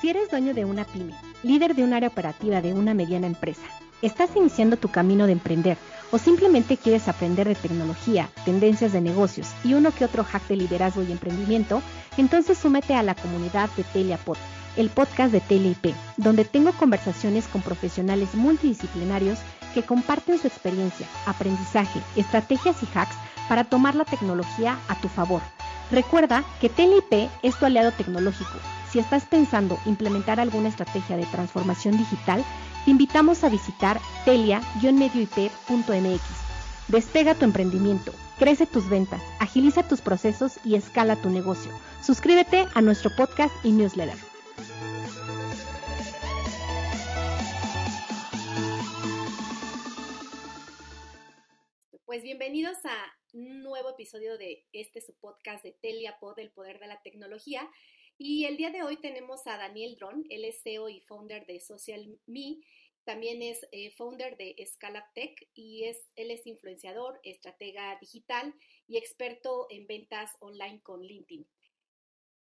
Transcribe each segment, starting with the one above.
Si eres dueño de una pyme, líder de un área operativa de una mediana empresa, estás iniciando tu camino de emprender o simplemente quieres aprender de tecnología, tendencias de negocios y uno que otro hack de liderazgo y emprendimiento, entonces súmete a la comunidad de Teliapod, el podcast de TeleIP, donde tengo conversaciones con profesionales multidisciplinarios que comparten su experiencia, aprendizaje, estrategias y hacks para tomar la tecnología a tu favor. Recuerda que TeleIP es tu aliado tecnológico. Si estás pensando implementar alguna estrategia de transformación digital, te invitamos a visitar telia-medioip.mx. Despega tu emprendimiento, crece tus ventas, agiliza tus procesos y escala tu negocio. Suscríbete a nuestro podcast y newsletter. Pues bienvenidos a un nuevo episodio de este su podcast de Telia Pod, el poder de la tecnología. Y el día de hoy tenemos a Daniel Dron, él es CEO y founder de Social Me, también es eh, founder de Scala Tech y es, él es influenciador, estratega digital y experto en ventas online con LinkedIn.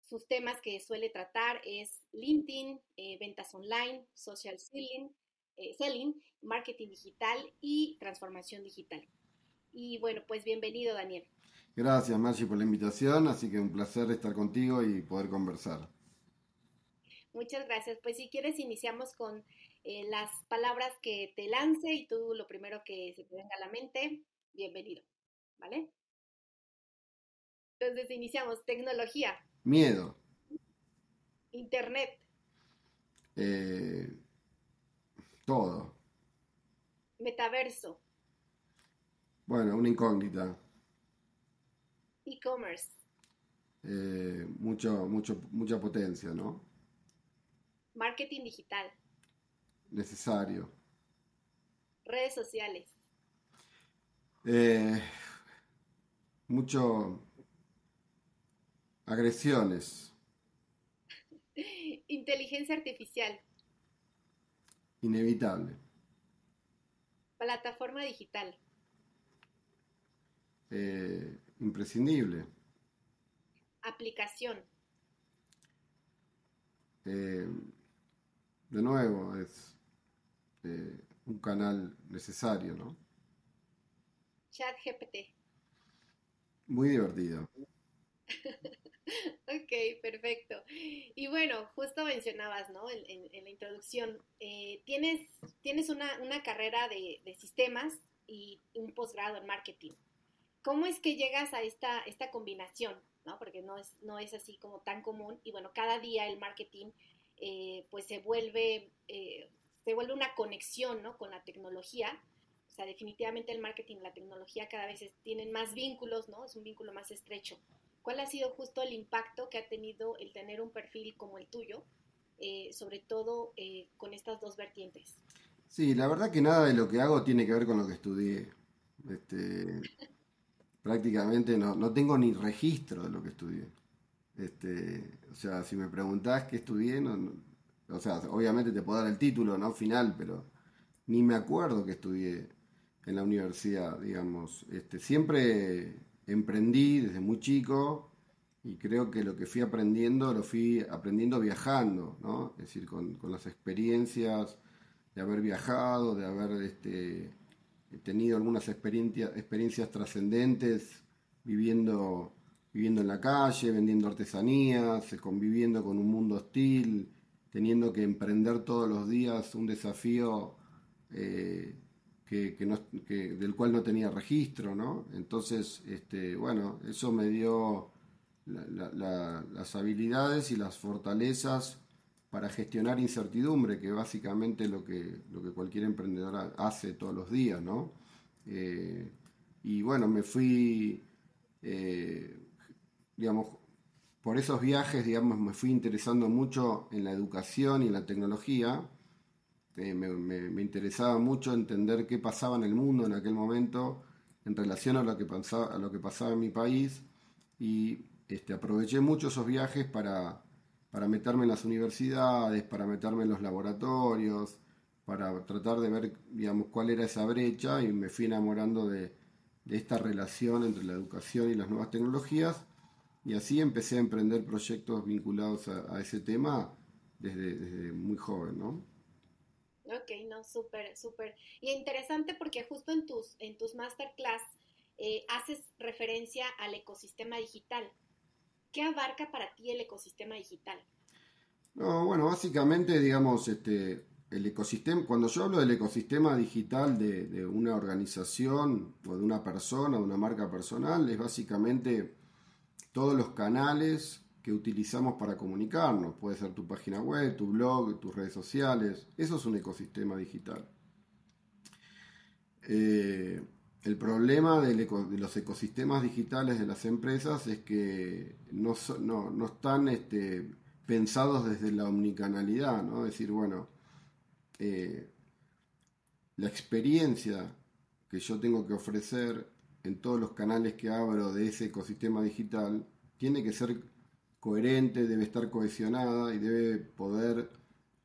Sus temas que suele tratar es LinkedIn, eh, ventas online, social selling, eh, selling, marketing digital y transformación digital. Y bueno, pues bienvenido, Daniel. Gracias, Marci, por la invitación. Así que un placer estar contigo y poder conversar. Muchas gracias. Pues si quieres, iniciamos con eh, las palabras que te lance y tú lo primero que se te venga a la mente. Bienvenido. ¿Vale? Entonces iniciamos. Tecnología. Miedo. Internet. Eh, todo. Metaverso. Bueno, una incógnita. E-commerce. Eh, mucho, mucho, mucha potencia, ¿no? Marketing digital. Necesario. Redes sociales. Eh, mucho agresiones. Inteligencia artificial. Inevitable. Plataforma digital. Eh, imprescindible. Aplicación. Eh, de nuevo, es eh, un canal necesario, ¿no? Chat GPT. Muy divertido. ok, perfecto. Y bueno, justo mencionabas, ¿no? En, la introducción, tienes, tienes una, carrera de, de, sistemas y un posgrado en marketing. ¿Cómo es que llegas a esta, esta combinación? ¿no? Porque no es, no es así como tan común. Y bueno, cada día el marketing eh, pues se vuelve, eh, se vuelve una conexión ¿no? con la tecnología. O sea, definitivamente el marketing y la tecnología cada vez tienen más vínculos, ¿no? Es un vínculo más estrecho. ¿Cuál ha sido justo el impacto que ha tenido el tener un perfil como el tuyo, eh, sobre todo con estas dos vertientes? Sí, la verdad que nada de lo que hago tiene que ver con lo que estudié. Este, prácticamente no, no tengo ni registro de lo que estudié. Este, o sea, si me preguntás qué estudié, no, o sea, obviamente te puedo dar el título, ¿no? Final, pero ni me acuerdo que estudié en la universidad, digamos. Este, siempre emprendí desde muy chico y creo que lo que fui aprendiendo lo fui aprendiendo viajando, ¿no? Es decir, con, con las experiencias de haber viajado, de haber este, he tenido algunas experiencias, trascendentes viviendo, viviendo en la calle, vendiendo artesanías, conviviendo con un mundo hostil, teniendo que emprender todos los días un desafío eh, que, del cual no tenía registro, ¿no? Entonces, este, bueno, eso me dio las habilidades y las fortalezas para gestionar incertidumbre, que básicamente lo que, lo que cualquier emprendedor hace todos los días, ¿no? Eh, y bueno, me fui, eh, digamos, por esos viajes, digamos, me fui interesando mucho en la educación y en la tecnología. Eh, me, interesaba mucho entender qué pasaba en el mundo en aquel momento en relación a lo que pasaba, a lo que pasaba en mi país y este, aproveché mucho esos viajes para para meterme en las universidades, para meterme en los laboratorios, para tratar de ver, digamos, cuál era esa brecha y me fui enamorando de, esta relación entre la educación y las nuevas tecnologías y así empecé a emprender proyectos vinculados a, ese tema desde, muy joven, ¿no? Ok, no, súper, súper. Y interesante porque justo en tus, en tus masterclass eh, haces referencia al ecosistema digital. ¿Qué abarca para ti el ecosistema digital? No, bueno, básicamente, digamos, este, el ecosistema, cuando yo hablo del ecosistema digital de, una organización o de una persona, de una marca personal, es básicamente todos los canales que utilizamos para comunicarnos. Puede ser tu página web, tu blog, tus redes sociales. Eso es un ecosistema digital. Eh, el problema de los ecosistemas digitales de las empresas es que no, no, están este, pensados desde la omnicanalidad, ¿no? Es decir, bueno, eh, la experiencia que yo tengo que ofrecer en todos los canales que abro de ese ecosistema digital tiene que ser coherente, debe estar cohesionada y debe poder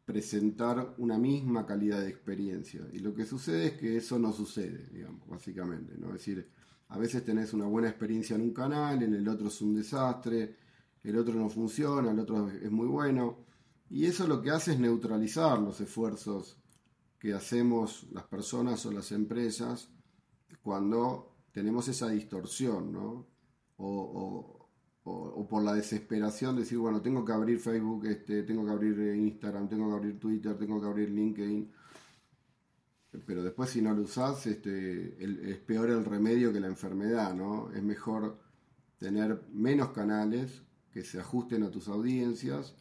presentar una misma calidad de experiencia. Y lo que sucede es que eso no sucede, digamos, básicamente. ¿no? Es decir, a veces tenés una buena experiencia en un canal, en el otro es un desastre, el otro no funciona, el otro es muy bueno. Y eso lo que hace es neutralizar los esfuerzos que hacemos las personas o las empresas cuando tenemos esa distorsión, ¿no? Por la desesperación de decir, bueno, tengo que abrir Facebook, este, tengo que abrir Instagram, tengo que abrir Twitter, tengo que abrir LinkedIn. Pero después si no lo usás, este, es peor el remedio que la enfermedad, ¿no? Es mejor tener menos canales que se ajusten a tus audiencias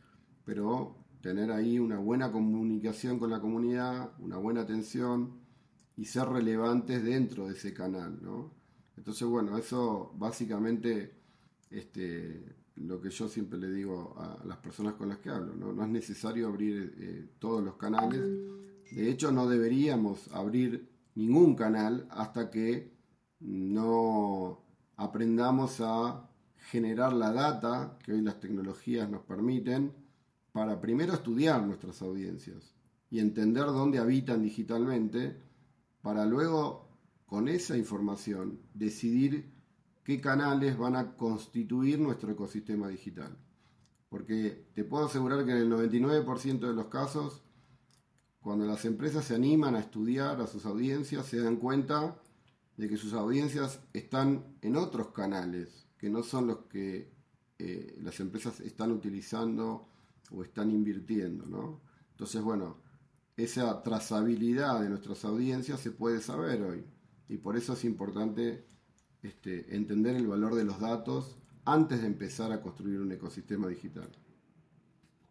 pero tener ahí una buena comunicación con la comunidad, una buena atención y ser relevantes dentro de ese canal, ¿no? Entonces, bueno, eso básicamente este, lo que yo siempre le digo a las personas con las que hablo, ¿no? Es necesario abrir eh, todos los canales. De hecho, no deberíamos abrir ningún canal hasta que no aprendamos a generar la data que hoy las tecnologías nos permiten para primero estudiar nuestras audiencias y entender dónde habitan digitalmente, para luego, con esa información, decidir qué canales van a constituir nuestro ecosistema digital. Porque te puedo asegurar que en el 99% de los casos, cuando las empresas se animan a estudiar a sus audiencias, se dan cuenta de que sus audiencias están en otros canales, que no son los que eh, las empresas están utilizando o están invirtiendo, ¿no? Entonces, bueno, esa trazabilidad de nuestras audiencias se puede saber hoy y por eso es importante este, entender el valor de los datos antes de empezar a construir un ecosistema digital.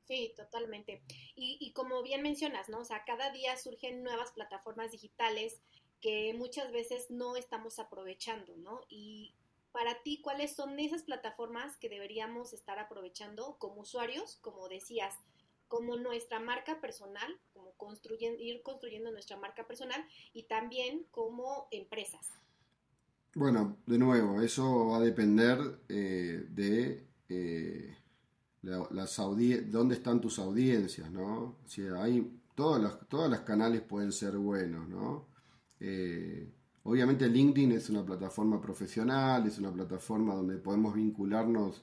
Sí, totalmente. Y, como bien mencionas, ¿no? O sea, cada día surgen nuevas plataformas digitales que muchas veces no estamos aprovechando, ¿no? Y para ti, ¿cuáles son esas plataformas que deberíamos estar aprovechando como usuarios, como decías, como nuestra marca personal, como construyen, ir construyendo nuestra marca personal y también como empresas? Bueno, de nuevo, eso va a depender eh, de eh, las dónde están tus audiencias, ¿no? Si hay todas las, todas las canales pueden ser buenos, ¿no? Eh, Obviamente LinkedIn es una plataforma profesional, es una plataforma donde podemos vincularnos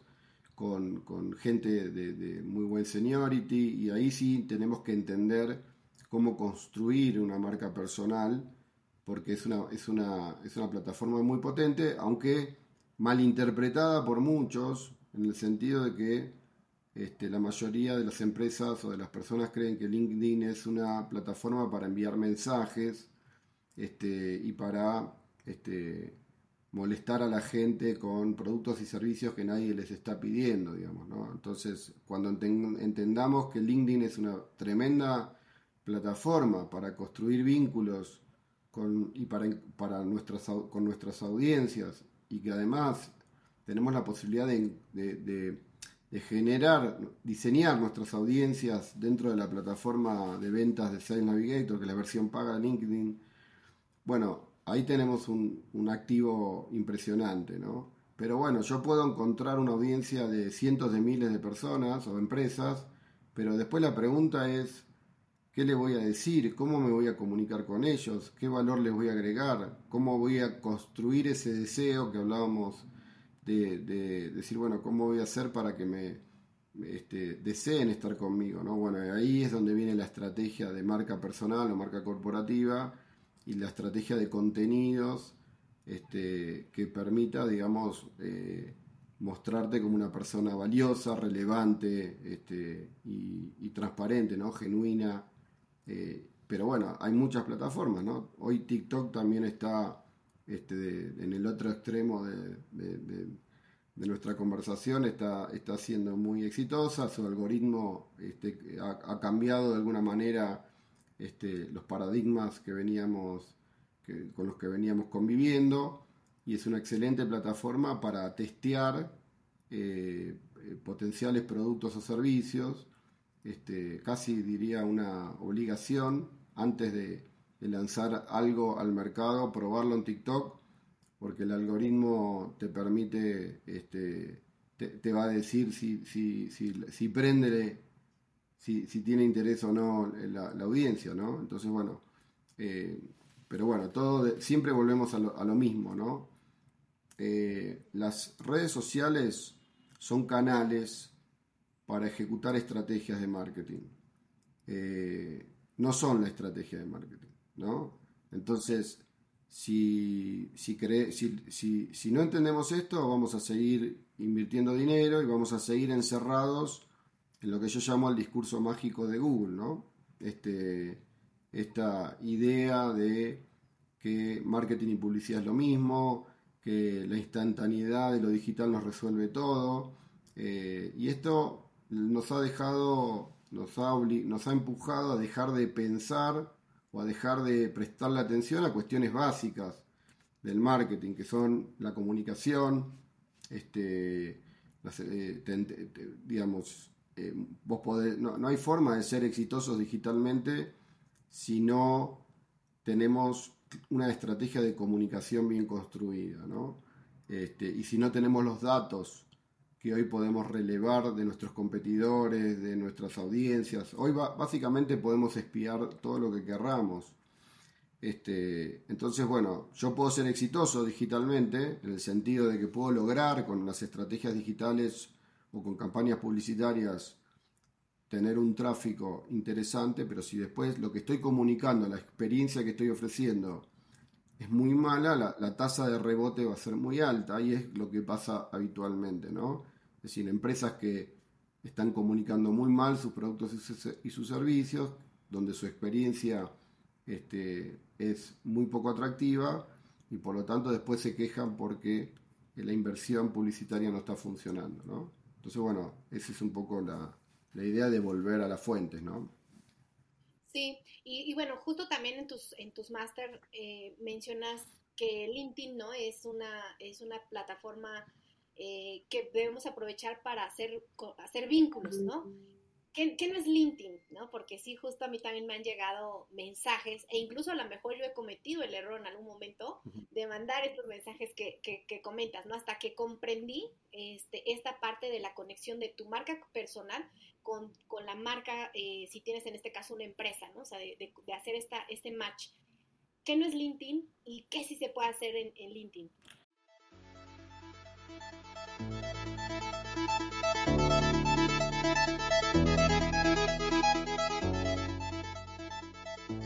con, gente de, muy buen seniority y ahí sí tenemos que entender cómo construir una marca personal porque es una, es una, es una plataforma muy potente, aunque malinterpretada por muchos, en el sentido de que este, la mayoría de las empresas o de las personas creen que LinkedIn es una plataforma para enviar mensajes este, y para este, molestar a la gente con productos y servicios que nadie les está pidiendo, digamos, ¿no? Entonces, cuando entendamos que LinkedIn es una tremenda plataforma para construir vínculos y para, nuestras, con nuestras audiencias y que además tenemos la posibilidad de, de, generar, diseñar nuestras audiencias dentro de la plataforma de ventas de Sales Navigator, que es la versión paga de LinkedIn, bueno, ahí tenemos un, activo impresionante, ¿no? pero bueno, yo puedo encontrar una audiencia de cientos de miles de personas o empresas, pero después la pregunta es, ¿qué le voy a decir? ¿Cómo me voy a comunicar con ellos? ¿Qué valor les voy a agregar? ¿Cómo voy a construir ese deseo que hablábamos de, decir, bueno, ¿cómo voy a hacer para que me este, deseen estar conmigo? ¿no? Bueno, ahí es donde viene la estrategia de marca personal o marca corporativa y la estrategia de contenidos este, que permita, digamos, eh, mostrarte como una persona valiosa, relevante este, y, transparente, ¿no? Genuina. Eh, pero bueno, hay muchas plataformas, ¿no? Hoy TikTok también está este, en el otro extremo de, nuestra conversación, está, está siendo muy exitosa, su algoritmo este, ha, cambiado de alguna manera este, los paradigmas que veníamos con los que veníamos conviviendo y es una excelente plataforma para testear eh, eh, potenciales productos o servicios, este, casi diría una obligación antes de, lanzar algo al mercado, probarlo en TikTok, porque el algoritmo te permite, este, te, va a decir si, si, si, si prende, si, tiene interés o no la, audiencia, ¿no? Entonces, bueno, eh, pero bueno, todo siempre volvemos a lo, mismo, ¿no? Eh, las redes sociales son canales para ejecutar estrategias de marketing. Eh, no son la estrategia de marketing, ¿no? Entonces, si, si, si, si, no entendemos esto, vamos a seguir invirtiendo dinero y vamos a seguir encerrados en lo que yo llamo el discurso mágico de Google, ¿no? Este, esta idea de que marketing y publicidad es lo mismo, que la instantaneidad de lo digital nos resuelve todo. Eh, y esto nos ha dejado, nos ha, empujado a dejar de pensar o a dejar de prestarle atención a cuestiones básicas del marketing, que son la comunicación, este, eh, digamos, eh, vos podés, no, no, hay forma de ser exitosos digitalmente si no tenemos una estrategia de comunicación bien construida, ¿no? Este, y si no tenemos los datos que hoy podemos relevar de nuestros competidores, de nuestras audiencias, hoy básicamente podemos espiar todo lo que querramos. Este, entonces, bueno, yo puedo ser exitoso digitalmente, en el sentido de que puedo lograr con las estrategias digitales o con campañas publicitarias tener un tráfico interesante, pero si después lo que estoy comunicando, la experiencia que estoy ofreciendo, es muy mala, la, tasa de rebote va a ser muy alta. y es lo que pasa habitualmente, ¿no? Es decir, empresas que están comunicando muy mal sus productos y sus, servicios, donde su experiencia este, es muy poco atractiva y por lo tanto después se quejan porque la inversión publicitaria no está funcionando, ¿no? Entonces, bueno, esa es un poco la, idea de volver a las fuentes, ¿no? Sí, y, bueno, justo también en tus, en tus máster eh, mencionas que LinkedIn, ¿no? Es una, es una plataforma eh, que debemos aprovechar para hacer, hacer vínculos, ¿no? ¿Qué, no es LinkedIn? ¿no? Porque sí, justo a mí también me han llegado mensajes e incluso a lo mejor yo he cometido el error en algún momento de mandar estos mensajes que, que, comentas, ¿no? Hasta que comprendí este, esta parte de la conexión de tu marca personal con, con la marca, eh, si tienes en este caso una empresa, ¿no? O sea, de, de, hacer esta, este match. ¿Qué no es LinkedIn y qué sí se puede hacer en, en LinkedIn?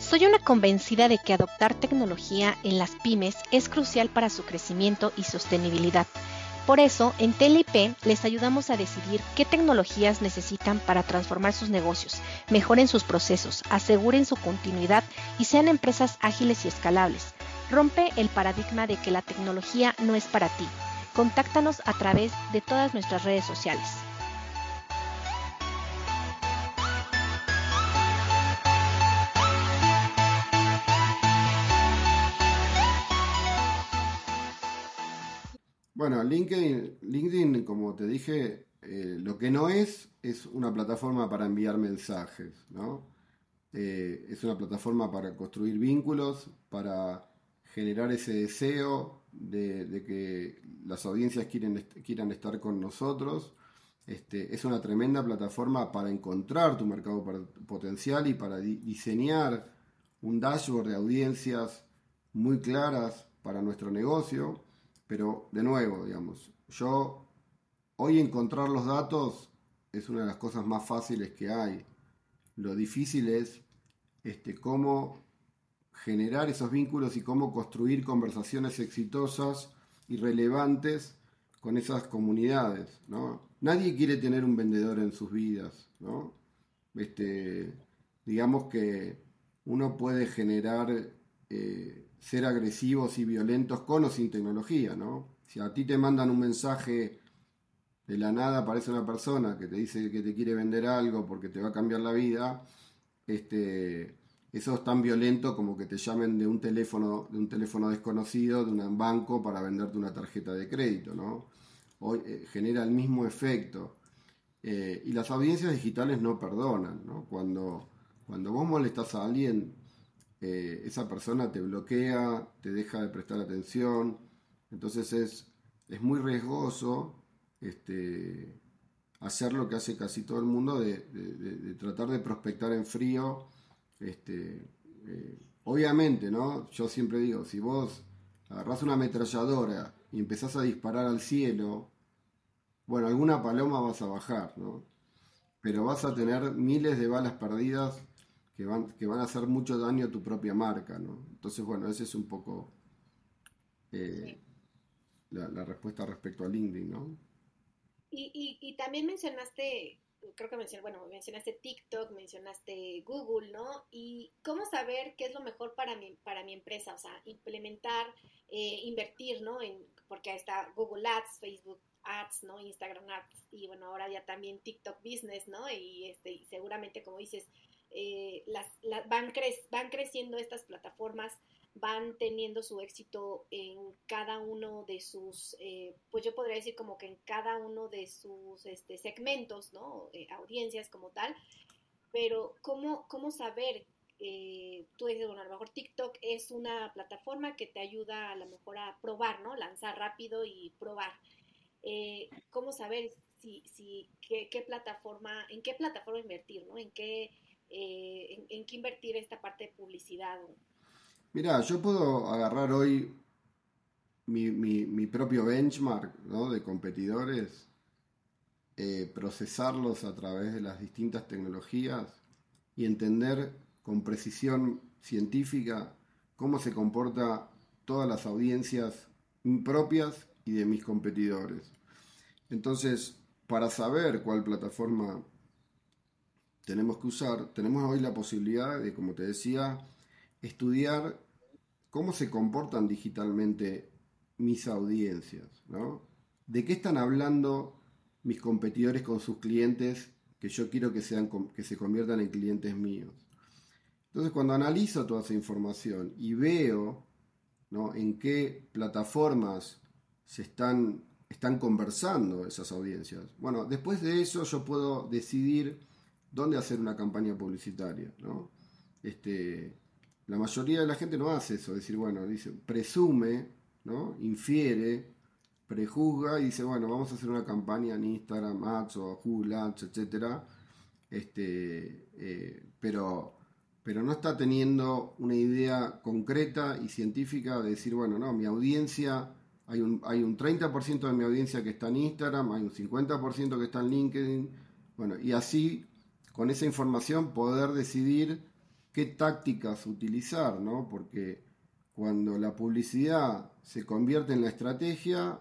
Soy una convencida de que adoptar tecnología en las pymes es crucial para su crecimiento y sostenibilidad. Por eso, en TLP les ayudamos a decidir qué tecnologías necesitan para transformar sus negocios, mejoren sus procesos, aseguren su continuidad y sean empresas ágiles y escalables. Rompe el paradigma de que la tecnología no es para ti. Contáctanos a través de todas nuestras redes sociales. Bueno, LinkedIn, LinkedIn como te dije, eh, lo que no es es una plataforma para enviar mensajes, ¿no? Eh, es una plataforma para construir vínculos, para generar ese deseo de, que las audiencias quieran estar con nosotros. Este, es una tremenda plataforma para encontrar tu mercado potencial y para diseñar un dashboard de audiencias muy claras para nuestro negocio. Pero de nuevo, digamos, yo hoy encontrar los datos es una de las cosas más fáciles que hay. Lo difícil es este, cómo generar esos vínculos y cómo construir conversaciones exitosas y relevantes con esas comunidades. ¿no? Nadie quiere tener un vendedor en sus vidas. ¿no? Este, digamos que uno puede generar, eh, ser agresivos y violentos con o sin tecnología. ¿no? Si a ti te mandan un mensaje de la nada, aparece una persona que te dice que te quiere vender algo porque te va a cambiar la vida, este, eso es tan violento como que te llamen de un teléfono, de un teléfono desconocido, de un banco para venderte una tarjeta de crédito, ¿no? Hoy eh, genera el mismo efecto. Eh, y las audiencias digitales no perdonan, ¿no? Cuando, cuando vos molestas a alguien, eh, esa persona te bloquea, te deja de prestar atención, entonces es, es muy riesgoso este, hacer lo que hace casi todo el mundo de, tratar de prospectar en frío este, eh, obviamente, ¿no? Yo siempre digo, si vos agarrás una ametralladora y empezás a disparar al cielo, bueno, alguna paloma vas a bajar, ¿no? Pero vas a tener miles de balas perdidas que van, que van a hacer mucho daño a tu propia marca, ¿no? Entonces, bueno, esa es un poco eh, la, respuesta respecto a LinkedIn, ¿no? Y, y también mencionaste creo que mencionaste, bueno, mencionaste TikTok, mencionaste Google, ¿no? Y cómo saber qué es lo mejor para mi, para mi empresa, o sea, implementar, eh, invertir, ¿no? En, porque ahí está Google Ads, Facebook Ads, ¿no? Instagram Ads y bueno, ahora ya también TikTok Business, ¿no? Y, este, seguramente, como dices, eh, las, van, van creciendo estas plataformas van teniendo su éxito en cada uno de sus, eh, pues yo podría decir como que en cada uno de sus este, segmentos, ¿no? Eh, audiencias como tal, pero ¿cómo, cómo saber? Tú dices, bueno, a mejor TikTok es una plataforma que te ayuda a lo mejor a probar, ¿no? Lanzar rápido y probar. ¿Cómo saber si, si qué, plataforma, en qué plataforma invertir, ¿no? En qué, en, en, qué invertir esta parte de publicidad. Mira, yo puedo agarrar hoy mi, propio benchmark de competidores, eh, procesarlos a través de las distintas tecnologías y entender con precisión científica cómo se comporta todas las audiencias propias y de mis competidores. Entonces, para saber cuál plataforma tenemos que usar, tenemos hoy la posibilidad de, como te decía, estudiar cómo se comportan digitalmente mis audiencias, ¿no? ¿De qué están hablando mis competidores con sus clientes que yo quiero que, sean, que se conviertan en clientes míos? Entonces, cuando analizo toda esa información y veo ¿no? en qué plataformas se están, están conversando esas audiencias, bueno, después de eso yo puedo decidir dónde hacer una campaña publicitaria, ¿no? Este, la mayoría de la gente no hace eso, es decir, bueno, dice, presume, ¿no? Infiere, prejuzga y dice, bueno, vamos a hacer una campaña en Instagram Ads o Google Ads, etcétera. Este, eh, pero, pero no está teniendo una idea concreta y científica de decir, bueno, no, mi audiencia, hay un, hay un 30% de mi audiencia que está en Instagram, hay un 50% que está en LinkedIn, bueno, y así, con esa información, poder decidir qué tácticas utilizar, ¿no? Porque cuando la publicidad se convierte en la estrategia,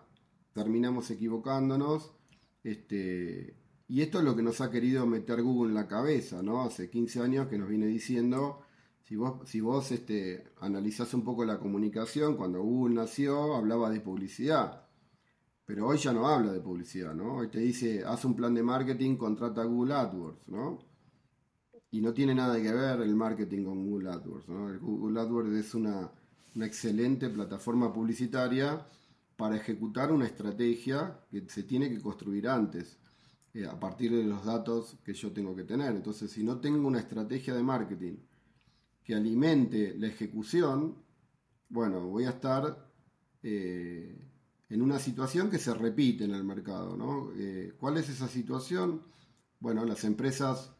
terminamos equivocándonos. Este, y esto es lo que nos ha querido meter Google en la cabeza, ¿no? Hace 15 años que nos viene diciendo, si vos, si vos este, analizás un poco la comunicación, cuando Google nació hablaba de publicidad. Pero hoy ya no habla de publicidad, ¿no? Hoy te dice, haz un plan de marketing, contrata Google AdWords, ¿no? y no tiene nada que ver el marketing con Google AdWords. Google AdWords es una, excelente plataforma publicitaria para ejecutar una estrategia que se tiene que construir antes, eh, a partir de los datos que yo tengo que tener. Entonces, si no tengo una estrategia de marketing que alimente la ejecución, bueno, voy a estar eh, en una situación que se repite en el mercado. ¿no? Eh, ¿Cuál es esa situación? Bueno, las empresas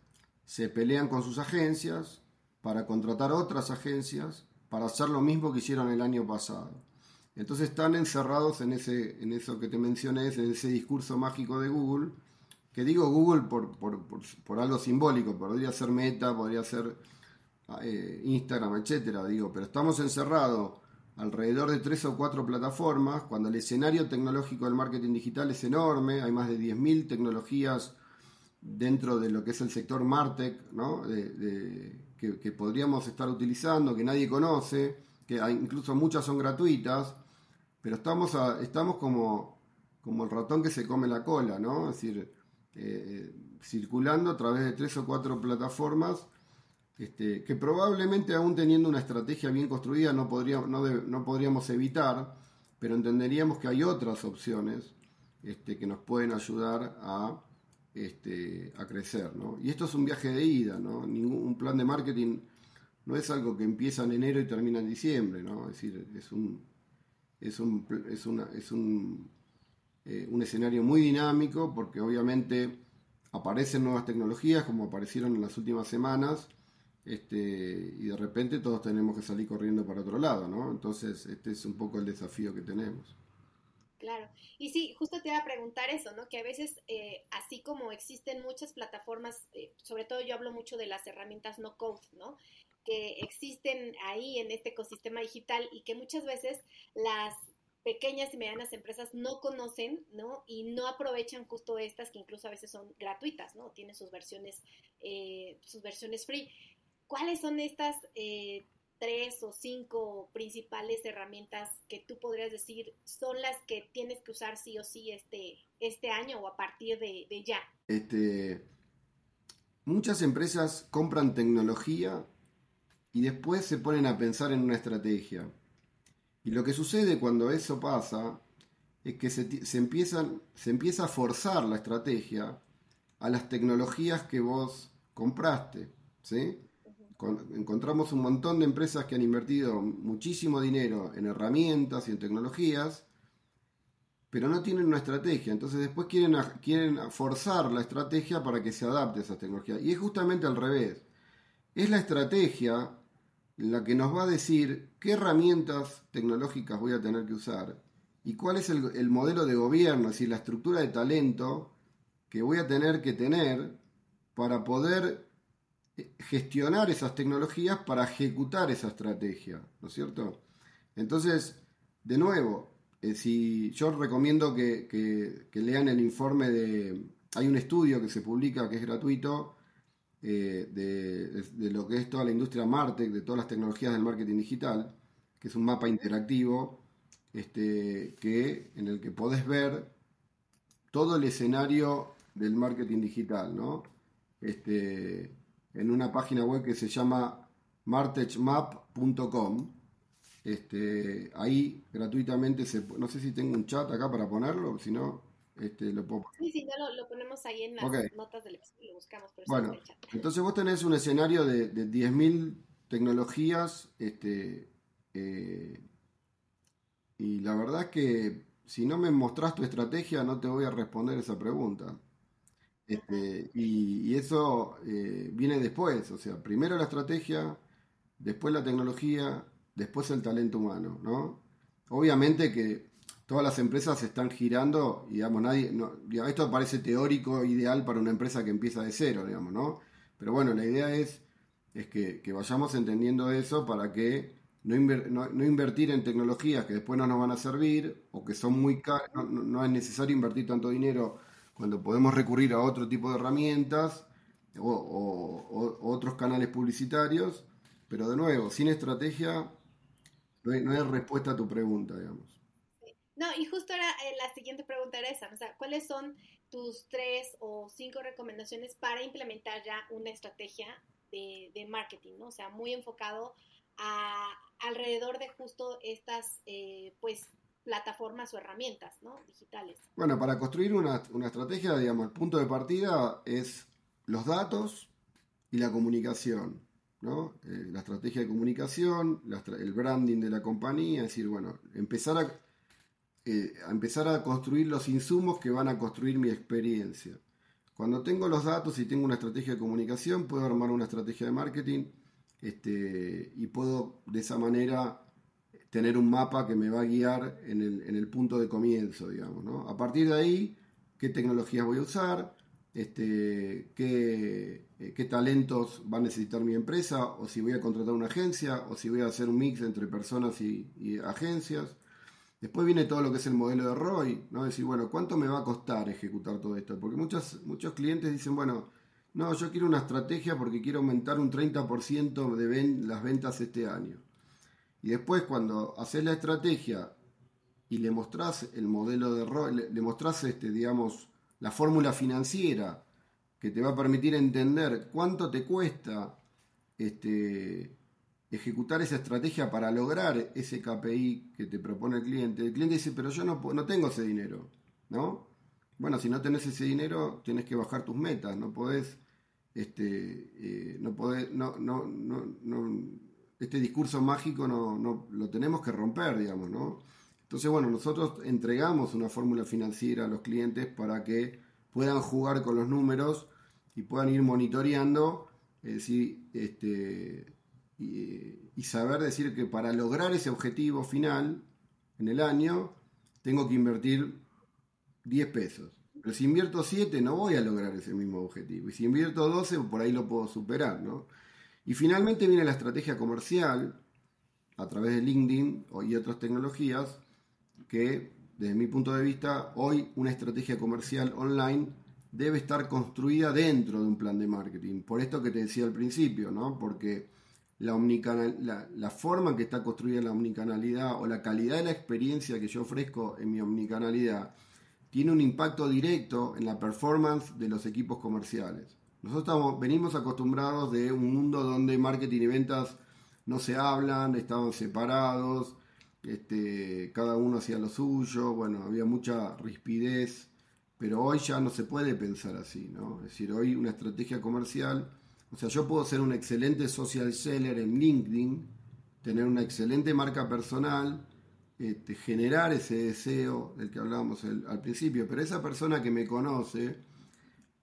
se pelean con sus agencias para contratar otras agencias para hacer lo mismo que hicieron el año pasado. Entonces están encerrados en, ese, en eso que te mencioné, en ese discurso mágico de Google, que digo Google por, por, algo simbólico, podría ser Meta, podría ser eh, Instagram, etcétera, digo, pero estamos encerrados alrededor de tres o cuatro plataformas, cuando el escenario tecnológico del marketing digital es enorme, hay más de 10.000 tecnologías dentro de lo que es el sector Martech, ¿no? que, podríamos estar utilizando, que nadie conoce, que incluso muchas son gratuitas, pero estamos, estamos como, como el ratón que se come la cola. Es decir, eh, circulando a través de tres o cuatro plataformas este, que probablemente aún teniendo una estrategia bien construida no, podríamos, evitar, pero entenderíamos que hay otras opciones este, que nos pueden ayudar a, este, crecer. Y esto es un viaje de ida. Ningún, un plan de marketing no es algo que empieza en enero y termina en diciembre, es decir, es un, es un, es una, es un, eh, un escenario muy dinámico porque obviamente aparecen nuevas tecnologías como aparecieron en las últimas semanas este, y de repente todos tenemos que salir corriendo para otro lado, ¿no? Entonces, este es un poco el desafío que tenemos. Claro, y sí, justo te iba a preguntar eso, ¿no? Que a veces, eh, así como existen muchas plataformas, eh, sobre todo yo hablo mucho de las herramientas no code, ¿no? Que existen ahí en este ecosistema digital y que muchas veces las pequeñas y medianas empresas no conocen, ¿no? Y no aprovechan justo estas que incluso a veces son gratuitas, ¿no? Tienen sus versiones, eh, sus versiones free. ¿Cuáles son estas eh, tres o cinco principales herramientas que tú podrías decir son las que tienes que usar sí o sí este, este año o a partir de, ya? Este, muchas empresas compran tecnología y después se ponen a pensar en una estrategia. Y lo que sucede cuando eso pasa es que se, se, empiezan, se empieza a forzar la estrategia a las tecnologías que vos compraste. ¿sí? Encontramos un montón de empresas que han invertido muchísimo dinero en herramientas y en tecnologías, pero no tienen una estrategia. Entonces después quieren, quieren forzar la estrategia para que se adapte a esas tecnologías. Y es justamente al revés. Es la estrategia la que nos va a decir qué herramientas tecnológicas voy a tener que usar y cuál es el, el modelo de gobierno, es decir, la estructura de talento que voy a tener que tener para poder gestionar esas tecnologías para ejecutar esa estrategia, ¿no es cierto? Entonces, de nuevo, eh, si yo recomiendo que, lean el informe de... Hay un estudio que se publica que es gratuito eh, de, lo que es toda la industria Martech, de todas las tecnologías del marketing digital, que es un mapa interactivo este, que, en el que podés ver todo el escenario del marketing digital, ¿no? Este, en una página web que se llama martechmap.com. Este, ahí gratuitamente se no sé si tengo un chat acá para ponerlo, si no, este, lo puedo Sí, sí, ya lo, ponemos ahí en las notas del episodio, lo buscamos. bueno, entonces vos tenés un escenario de, de 10.000 tecnologías, este, eh, y la verdad es que si no me mostrás tu estrategia no te voy a responder esa pregunta. Este, y, eso eh, viene después, o sea, primero la estrategia, después la tecnología, después el talento humano, ¿no? Obviamente que todas las empresas están girando, digamos, nadie, esto parece teórico, ideal para una empresa que empieza de cero, digamos, ¿no? Pero bueno, la idea es, es que, vayamos entendiendo eso para que no, no, invertir en tecnologías que después no nos van a servir o que son muy caras, no es necesario invertir tanto dinero cuando podemos recurrir a otro tipo de herramientas o, otros canales publicitarios, pero de nuevo, sin estrategia no hay, respuesta a tu pregunta, digamos. No, y justo ahora eh, la siguiente pregunta era esa, o sea, ¿cuáles son tus tres o cinco recomendaciones para implementar ya una estrategia de, marketing, ¿no? O sea, muy enfocado a, alrededor de justo estas, eh, pues, plataformas o herramientas ¿no? digitales. Bueno, para construir una, estrategia, digamos, el punto de partida es los datos y la comunicación. ¿no? Eh, la estrategia de comunicación, el branding de la compañía, es decir, bueno, empezar a, eh, a empezar a construir los insumos que van a construir mi experiencia. Cuando tengo los datos y tengo una estrategia de comunicación, puedo armar una estrategia de marketing este, y puedo de esa manera tener un mapa que me va a guiar en el, punto de comienzo, digamos. ¿no? A partir de ahí, qué tecnologías voy a usar, este, qué, eh, qué, talentos va a necesitar mi empresa, o si voy a contratar una agencia, o si voy a hacer un mix entre personas y, agencias. Después viene todo lo que es el modelo de ROI, ¿no? Decir, bueno, ¿cuánto me va a costar ejecutar todo esto? Porque muchos, muchos clientes dicen, bueno, no, yo quiero una estrategia porque quiero aumentar un 30% de las ventas este año. Y después cuando haces la estrategia y le mostrás el modelo de le, mostrás, este, digamos, la fórmula financiera que te va a permitir entender cuánto te cuesta este, ejecutar esa estrategia para lograr ese KPI que te propone el cliente. El cliente dice, pero yo no, no tengo ese dinero, ¿no? Bueno, si no tenés ese dinero, tienes que bajar tus metas, no podés, este, eh, no podés, no, no, no, este discurso mágico no, lo tenemos que romper, digamos, ¿no? Entonces, bueno, nosotros entregamos una fórmula financiera a los clientes para que puedan jugar con los números y puedan ir monitoreando este, y, saber decir que para lograr ese objetivo final en el año tengo que invertir 10 pesos. Pero si invierto 7 no voy a lograr ese mismo objetivo. Y si invierto 12 por ahí lo puedo superar. ¿no? Y finalmente viene la estrategia comercial a través de LinkedIn y otras tecnologías que desde mi punto de vista hoy una estrategia comercial online debe estar construida dentro de un plan de marketing. Por esto que te decía al principio, ¿no? Porque la, la, la, forma en que está construida la omnicanalidad o la calidad de la experiencia que yo ofrezco en mi omnicanalidad tiene un impacto directo en la performance de los equipos comerciales. Nosotros venimos acostumbrados de un mundo donde marketing y ventas no se hablan, estaban separados, este, cada uno hacía lo suyo, bueno, había mucha rispidez, pero hoy ya no se puede pensar así, ¿no? Es decir, hoy una estrategia comercial, o sea, yo puedo ser un excelente social seller en LinkedIn, tener una excelente marca personal, este, generar ese deseo del que hablábamos al principio, pero esa persona que me conoce,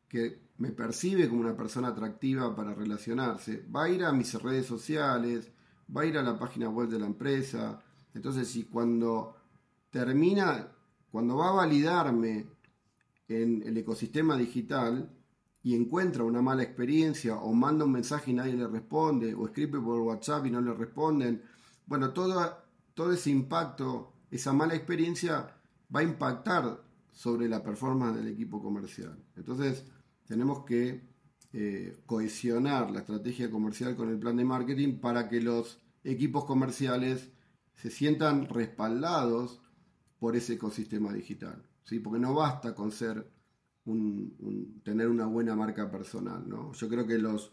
que me percibe como una persona atractiva para relacionarse, va a ir a mis redes sociales, va a ir a la página web de la empresa, entonces, si cuando termina, cuando va a validarme en el ecosistema digital y encuentra una mala experiencia o manda un mensaje y nadie le responde o escribe por WhatsApp y no le responden, bueno, todo, todo ese impacto, esa mala experiencia va a impactar sobre la performance del equipo comercial. Entonces, tenemos que eh, cohesionar la estrategia comercial con el plan de marketing para que los equipos comerciales se sientan respaldados por ese ecosistema digital. ¿sí? Porque no basta con ser un, tener una buena marca personal. ¿no? Yo creo que los,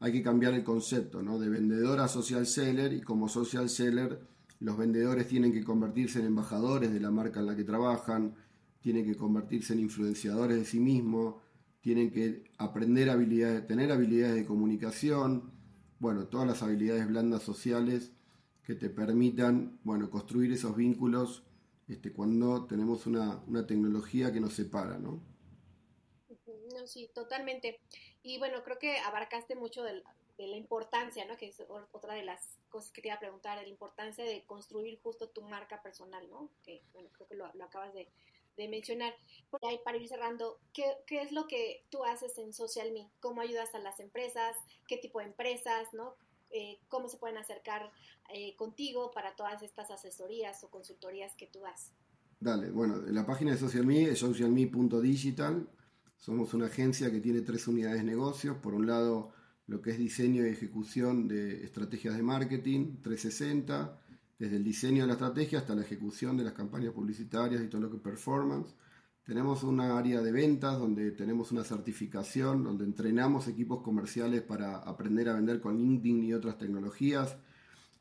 hay que cambiar el concepto ¿no? de vendedor a social seller y como social seller los vendedores tienen que convertirse en embajadores de la marca en la que trabajan, tienen que convertirse en influenciadores de sí mismos, tienen que aprender habilidades, tener habilidades de comunicación, bueno, todas las habilidades blandas sociales que te permitan, bueno, construir esos vínculos este, cuando tenemos una, tecnología que nos separa, ¿no? No, sí, totalmente. Y bueno, creo que abarcaste mucho de la, importancia, ¿no? Que es otra de las cosas que te iba a preguntar, la importancia de construir justo tu marca personal, ¿no? Que, bueno, creo que lo, acabas de, mencionar. Por ahí, para ir cerrando, ¿qué, ¿qué, es lo que tú haces en Social Me? ¿Cómo ayudas a las empresas? ¿Qué tipo de empresas, no? Eh, cómo se pueden acercar eh, contigo para todas estas asesorías o consultorías que tú das. Dale, bueno, la página de SocialMe es socialme.digital. Somos una agencia que tiene tres unidades de negocios. Por un lado, lo que es diseño y ejecución de estrategias de marketing 360, desde el diseño de la estrategia hasta la ejecución de las campañas publicitarias y todo lo que performance. Tenemos una área de ventas donde tenemos una certificación, donde entrenamos equipos comerciales para aprender a vender con LinkedIn y otras tecnologías.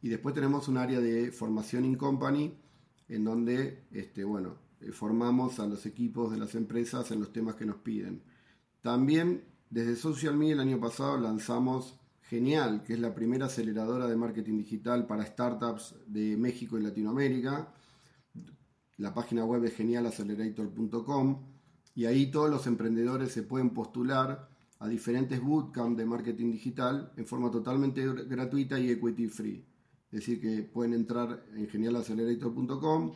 Y después tenemos un área de formación in company, en donde este, bueno, eh, formamos a los equipos de las empresas en los temas que nos piden. También desde Social Media el año pasado lanzamos Genial, que es la primera aceleradora de marketing digital para startups de México y Latinoamérica la página web es genialaccelerator.com y ahí todos los emprendedores se pueden postular a diferentes bootcamps de marketing digital en forma totalmente gratuita y equity free. Es decir, que pueden entrar en genialaccelerator.com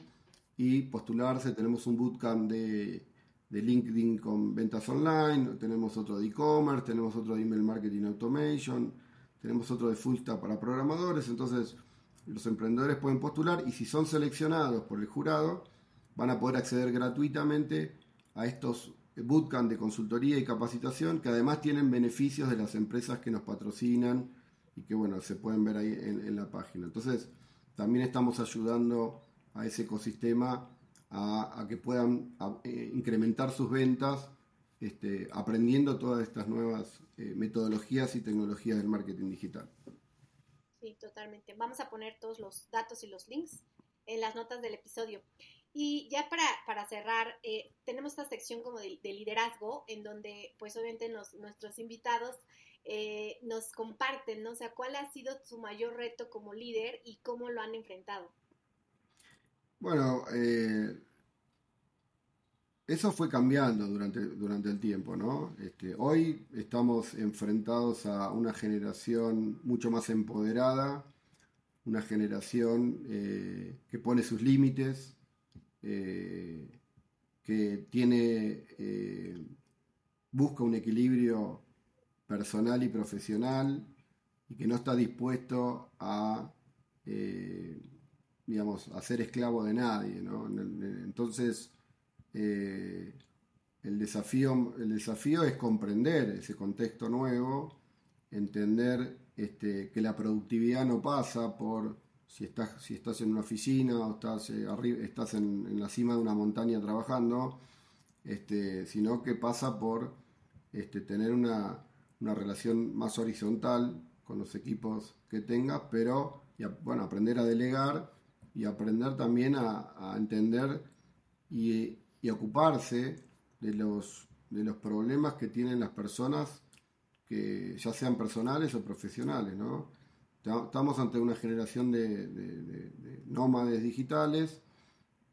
y postularse. Tenemos un bootcamp de, de LinkedIn con ventas online, tenemos otro de e-commerce, tenemos otro de email marketing automation, tenemos otro de full stack para programadores. Entonces, los emprendedores pueden postular y si son seleccionados por el jurado, van a poder acceder gratuitamente a estos bootcamp de consultoría y capacitación que además tienen beneficios de las empresas que nos patrocinan y que bueno, se pueden ver ahí en, la página. Entonces, también estamos ayudando a ese ecosistema a, que puedan eh, incrementar sus ventas este, aprendiendo todas estas nuevas eh, metodologías y tecnologías del marketing digital. Sí, totalmente. Vamos a poner todos los datos y los links en las notas del episodio. Y ya para, para cerrar, eh, tenemos esta sección como de, liderazgo, en donde pues obviamente nuestros invitados eh, nos comparten, ¿no? O sea, ¿cuál ha sido su mayor reto como líder y cómo lo han enfrentado? Bueno, eh, eso fue cambiando durante, durante el tiempo, ¿no? Este, hoy estamos enfrentados a una generación mucho más empoderada, una generación eh, que pone sus límites, eh, que tiene, busca un equilibrio personal y profesional y que no está dispuesto a, digamos, a esclavo de nadie. Entonces, eh, el, desafío, el desafío es comprender ese contexto nuevo, entender este, que la productividad no pasa por si estás, si estás en una oficina o estás, eh, arriba, estás en, la cima de una montaña trabajando, este, sino que pasa por este, tener una, relación más horizontal con los equipos que tengas, pero bueno, aprender a delegar y aprender también a, entender y y ocuparse de los, de los problemas que tienen las personas, que ya sean personales o profesionales. ¿no? Estamos ante una generación de, nómades digitales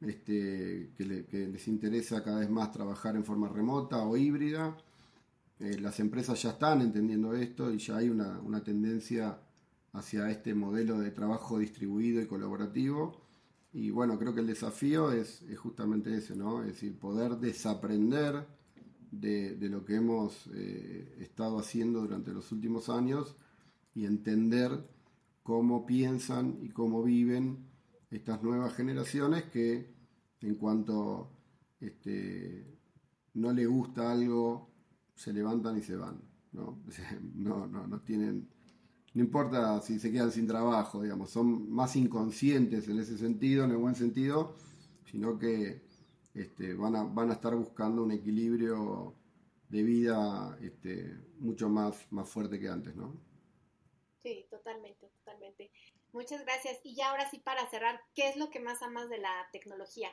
este, que, les interesa cada vez más trabajar en forma remota o híbrida. Eh, las empresas ya están entendiendo esto y ya hay una, una tendencia hacia este modelo de trabajo distribuido y colaborativo y bueno, creo que el desafío es, justamente ese, ¿no? Es decir, poder desaprender de, lo que hemos eh, estado haciendo durante los últimos años y entender cómo piensan y cómo viven estas nuevas generaciones que en cuanto este, no le gusta algo, se levantan y se van. ¿no? no, no, no tienen no importa si se quedan sin trabajo, digamos, son más inconscientes en ese sentido, en el buen sentido, sino que este, van, a, van a estar buscando un equilibrio de vida este, mucho más, más fuerte que antes, ¿no? Sí, totalmente, totalmente. Muchas gracias. Y ya ahora sí, para cerrar, ¿qué es lo que más amas de la tecnología?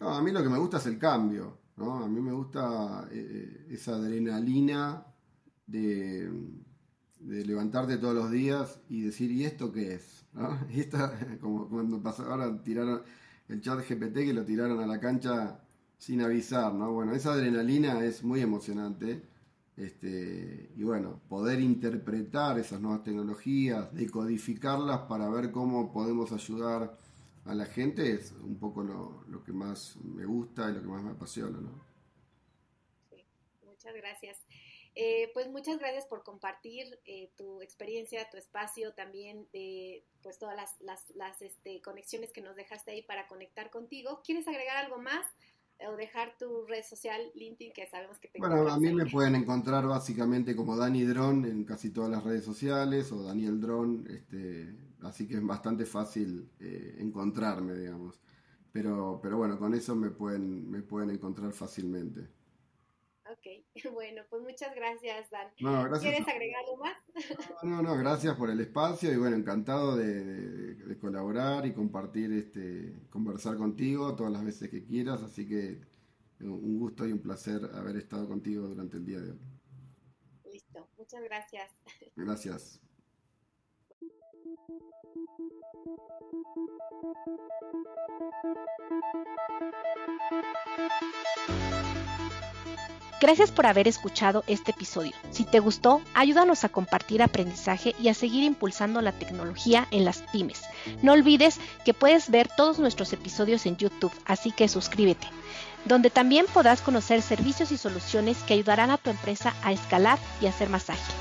a mí lo que me gusta es el cambio, ¿no? A mí me gusta eh, eh, esa adrenalina de de levantarte todos los días y decir, ¿y esto qué es? ¿No? Y como cuando pasó ahora tiraron el chat GPT que lo tiraron a la cancha sin avisar, ¿no? Bueno, esa adrenalina es muy emocionante. Este, y bueno, poder interpretar esas nuevas tecnologías, decodificarlas para ver cómo podemos ayudar a la gente es un poco lo, lo que más me gusta y lo que más me apasiona, ¿no? Muchas gracias. Eh, pues muchas gracias por compartir eh, tu experiencia, tu espacio, también de pues todas las, este, conexiones que nos dejaste ahí para conectar contigo. ¿Quieres agregar algo más? o dejar tu red social LinkedIn que sabemos que te Bueno, a mí me pueden encontrar básicamente como Dani Dron en casi todas las redes sociales o Daniel Dron, este, así que es bastante fácil eh, encontrarme, digamos. Pero, pero bueno, con eso me pueden, me pueden encontrar fácilmente. Ok, bueno, pues muchas gracias, Dan. ¿Quieres agregar algo más? No, no, gracias por el espacio y bueno, encantado de, colaborar y compartir, este, conversar contigo todas las veces que quieras, así que un gusto y un placer haber estado contigo durante el día de hoy. Listo, muchas gracias. Gracias. Gracias por haber escuchado este episodio. Si te gustó, ayúdanos a compartir aprendizaje y a seguir impulsando la tecnología en las pymes. No olvides que puedes ver todos nuestros episodios en YouTube, así que suscríbete, donde también podrás conocer servicios y soluciones que ayudarán a tu empresa a escalar y a ser más ágil.